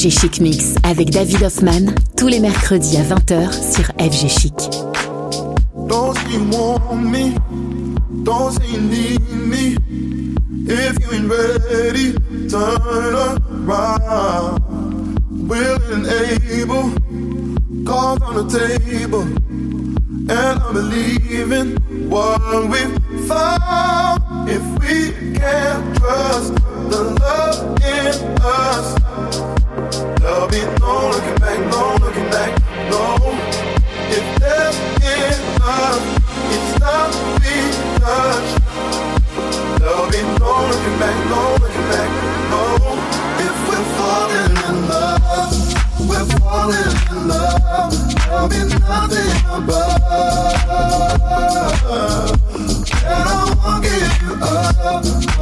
FG Chic Mix avec David Hoffman tous les mercredis à 20h sur FG Chic. Don't you want me? Don't say you need me. If you ain't ready, turn around. Willing and able, cards on the table. And I'm believing what we found. If we can't trust the love in us. There'll be no looking back, no looking back, no. If it's. There'll be no looking back, no looking back, no. If we're falling in love, we're falling in love. There'll be nothing above. And I won't give you up.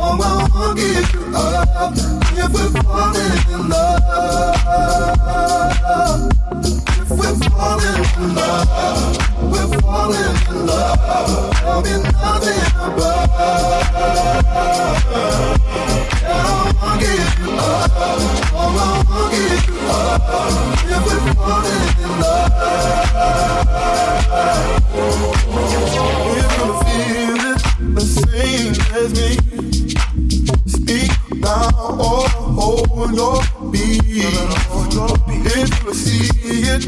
Oh, I won't give you up. If we're falling in love. If we're falling in love. We're falling in love. There'll be nothing. And I won't give you up. Oh, I won't give you up. If we're falling in love. The me. Speak now oh, or hold your beat. If you see it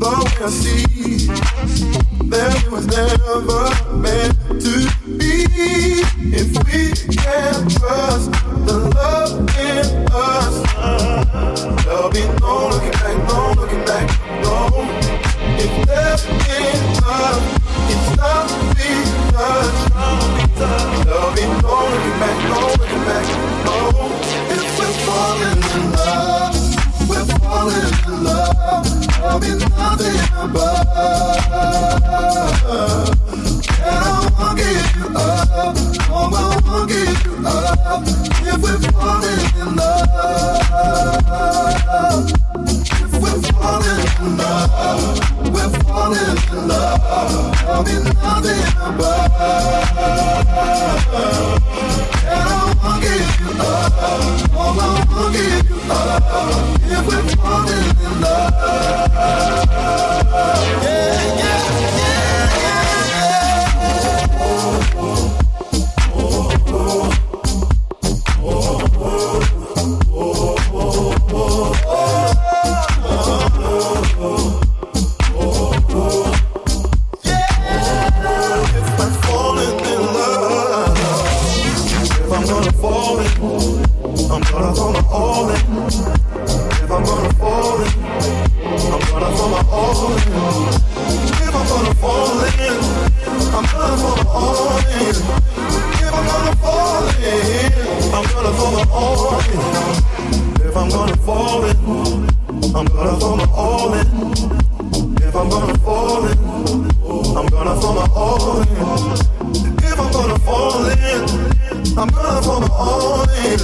the way I see, was never meant gonna fall in, I'm gonna throw my all in. If I'm gonna fall in, I'm gonna throw my all in.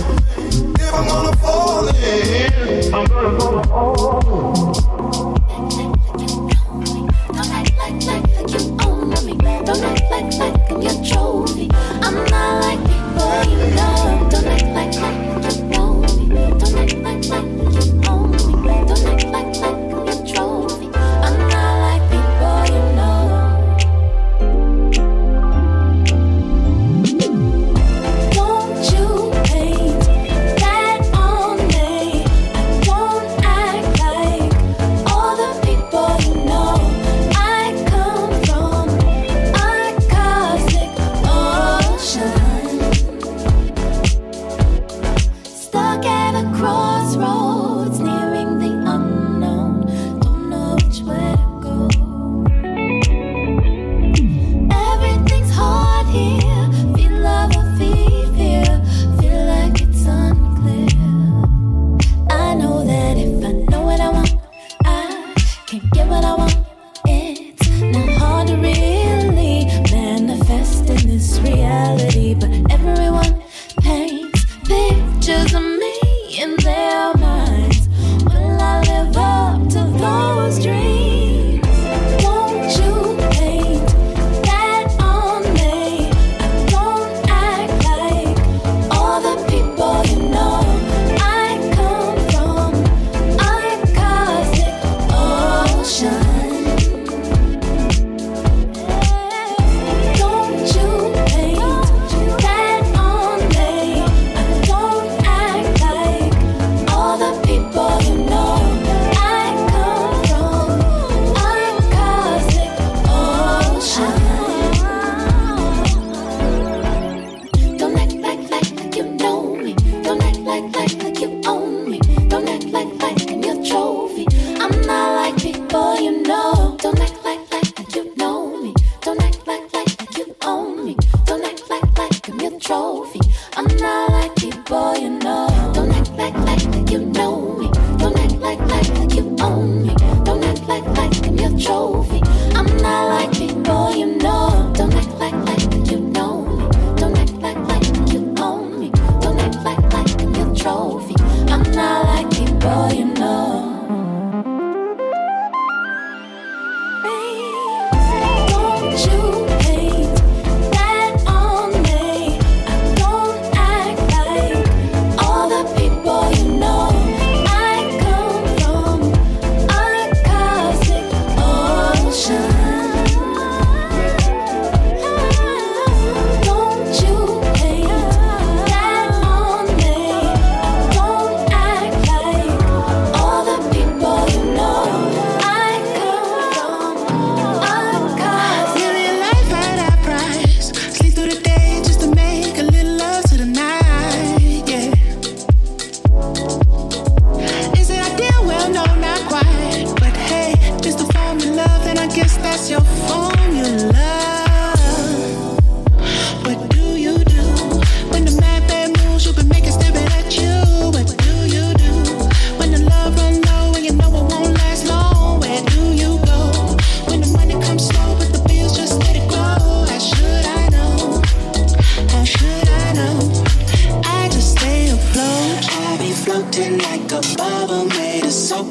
If I'm gonna fall in, I'm gonna my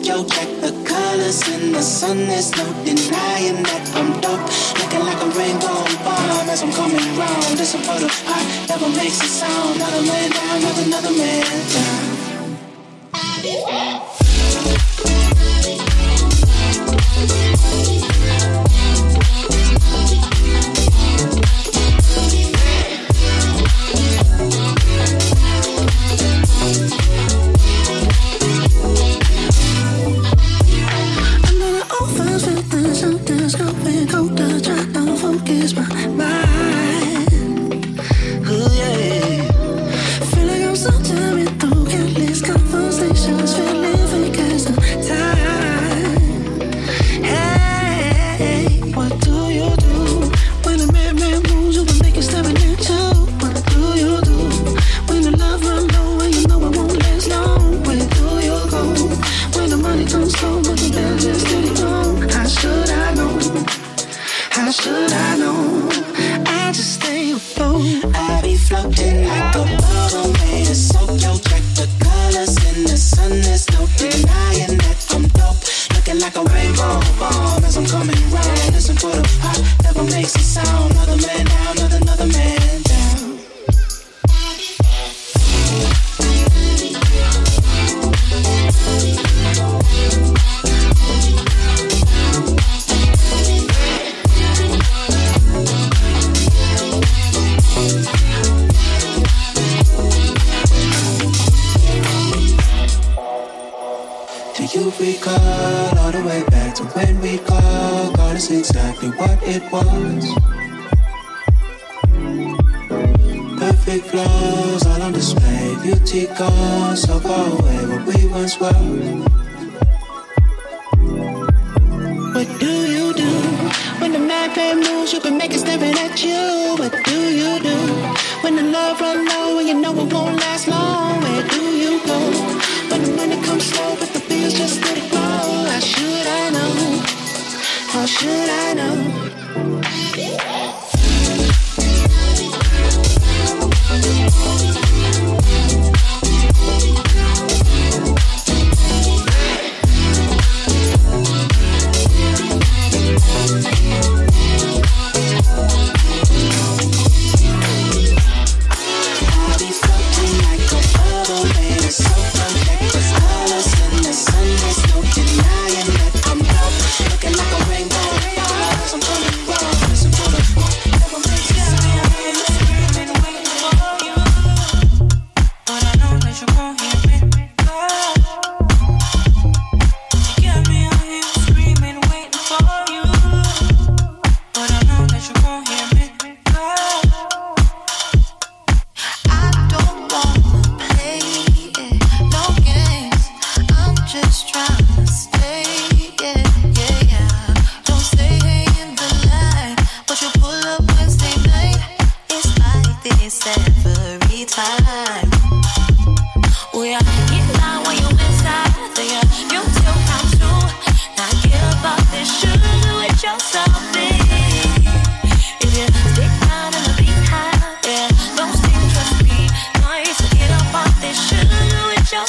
yo jack. The colors in the sun, there's no denying that I'm dope. Looking like a rainbow bomb as I'm coming round. This a photo I never makes a sound. Another man down, not another man down. I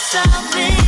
for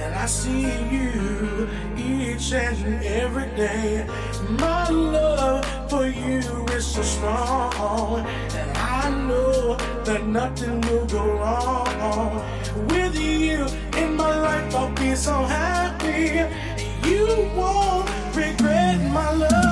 And I see you each and every day. My love for you is so strong, and I know that nothing will go wrong. With you in my life, I'll be so happy. You won't regret my love.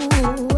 Ooh.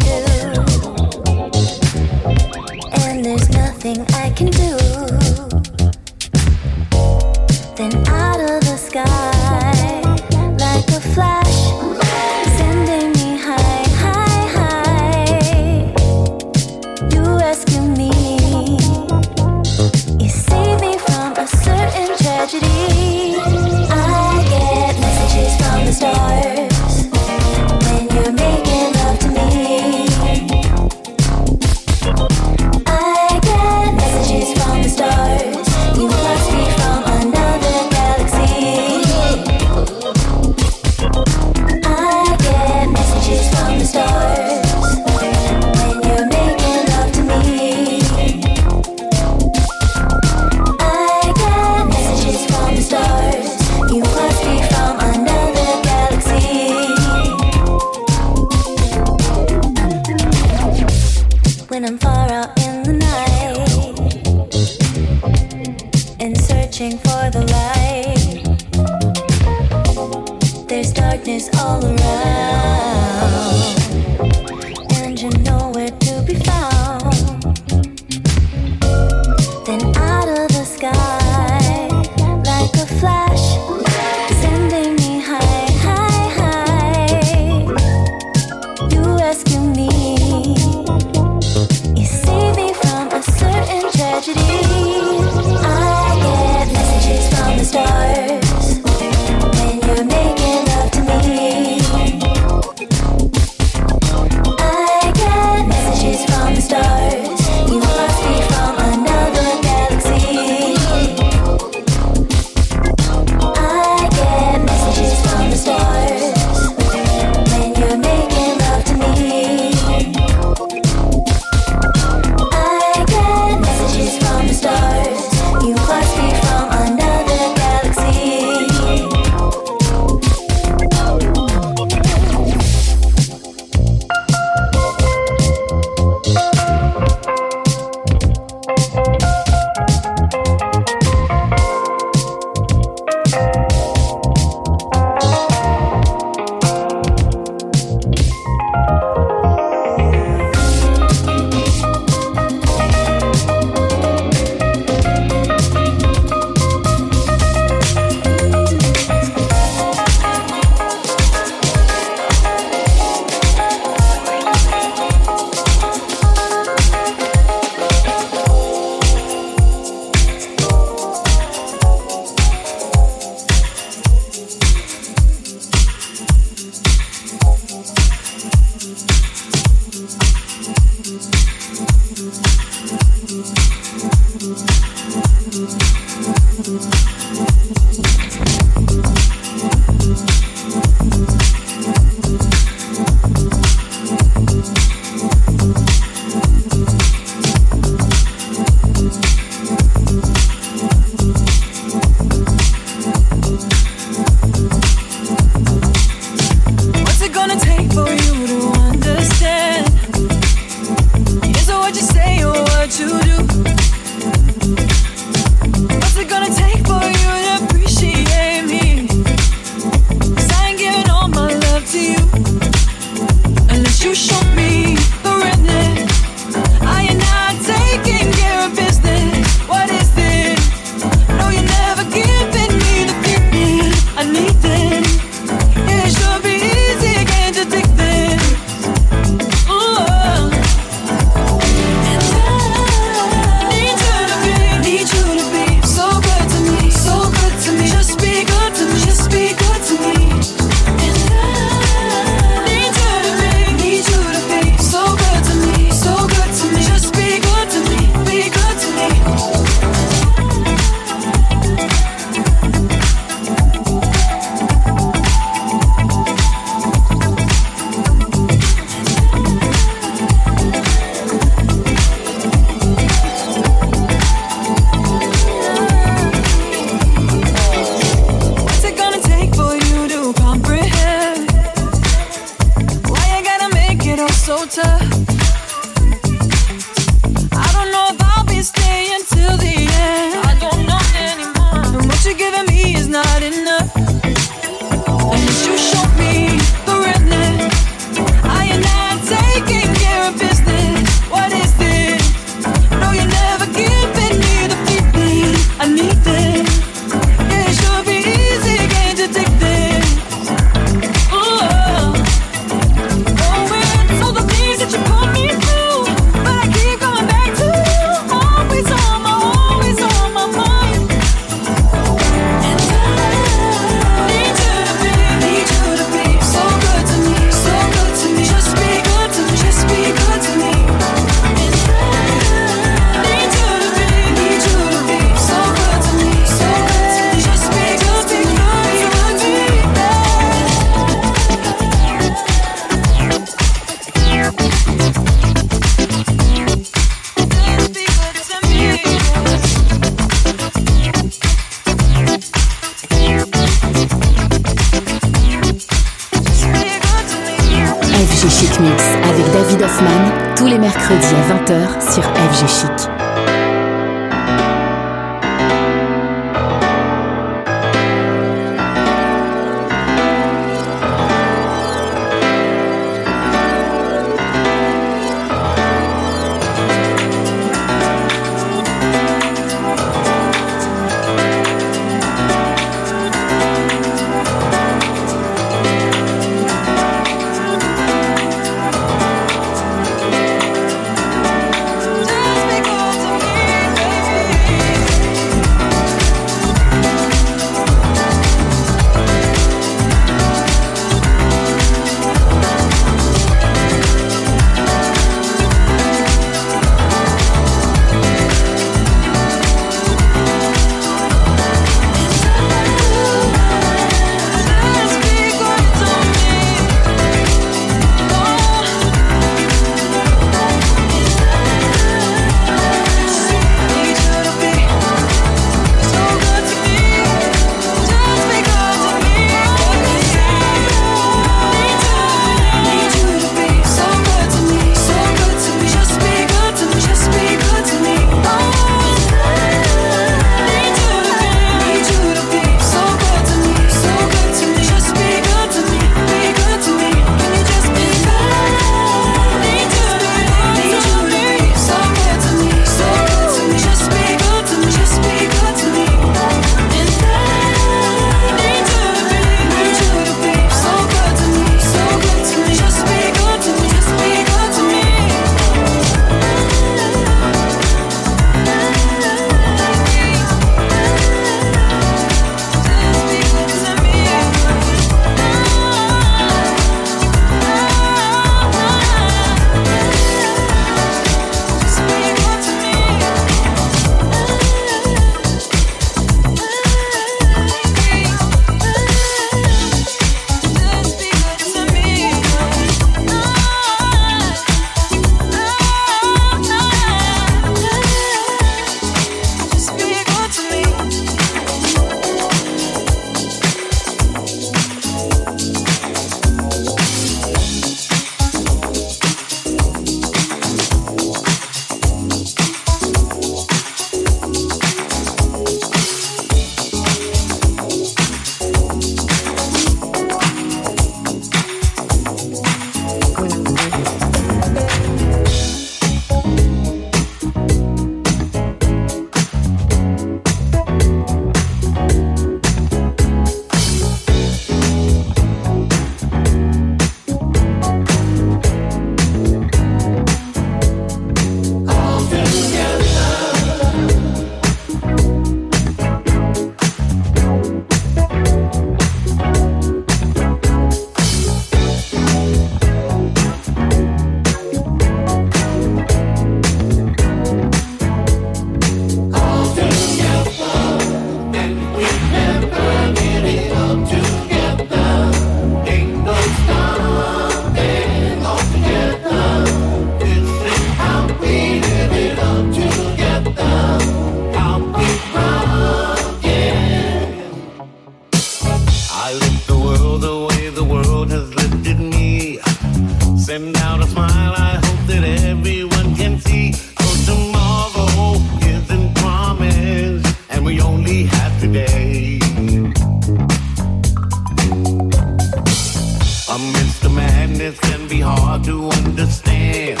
sadness can be hard to understand.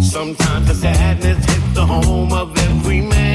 Sometimes the sadness hits the home of every man.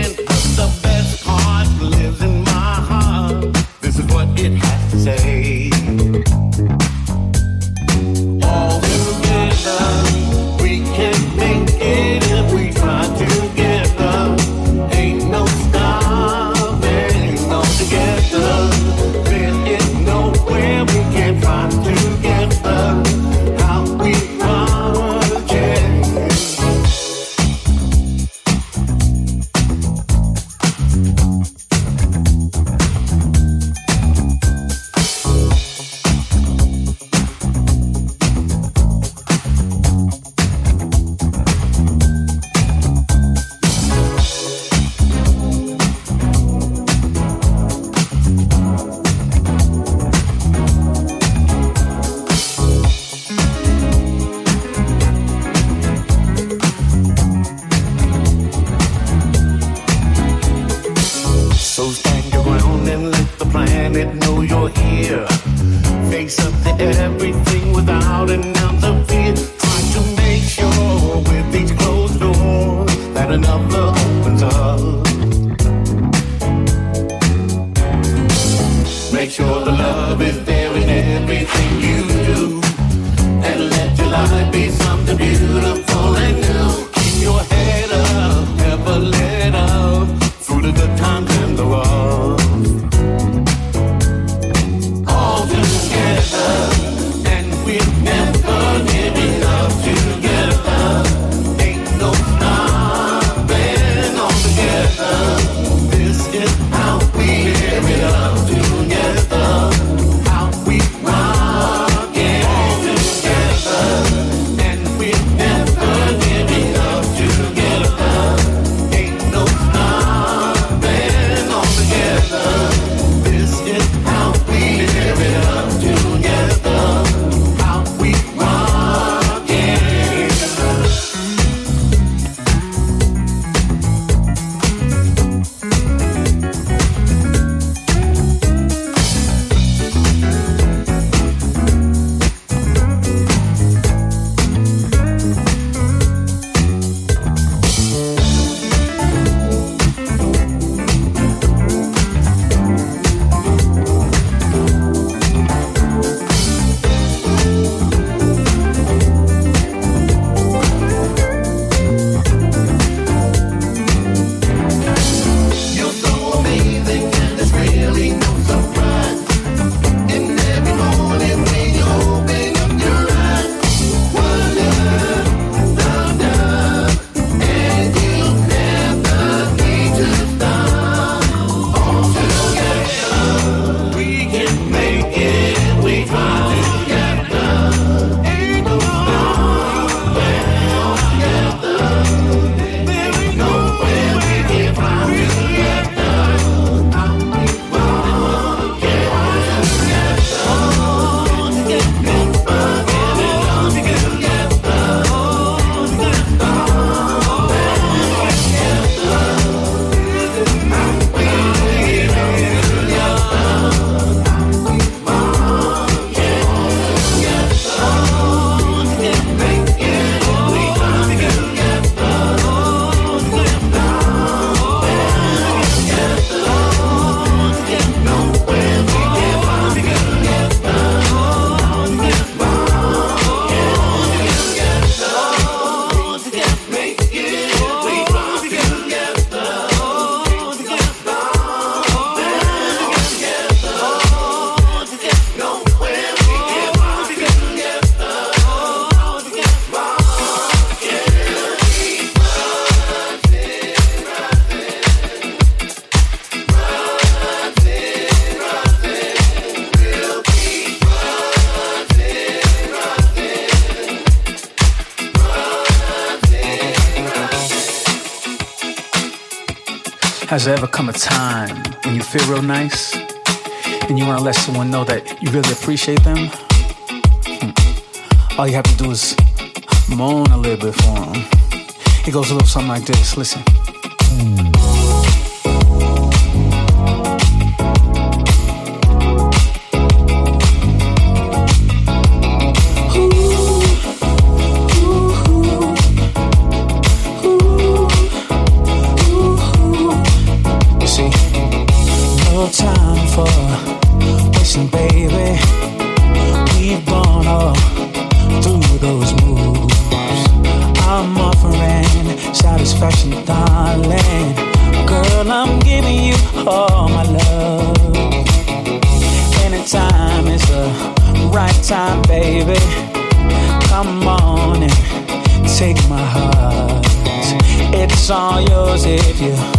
Time and you feel real nice and you want to let someone know that you really appreciate them, hmm. all you have to do is moan a little bit for them. It goes a little something like this listen. you.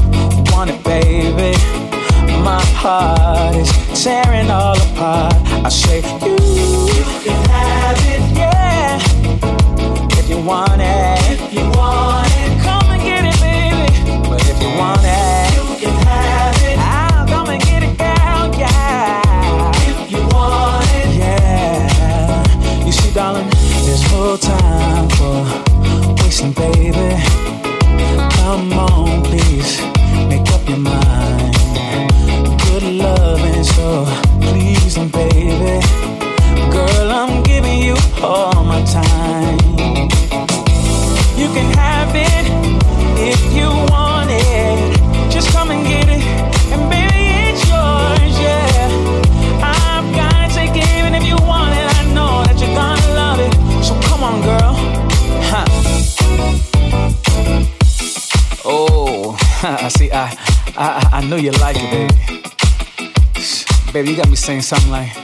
Saying something like.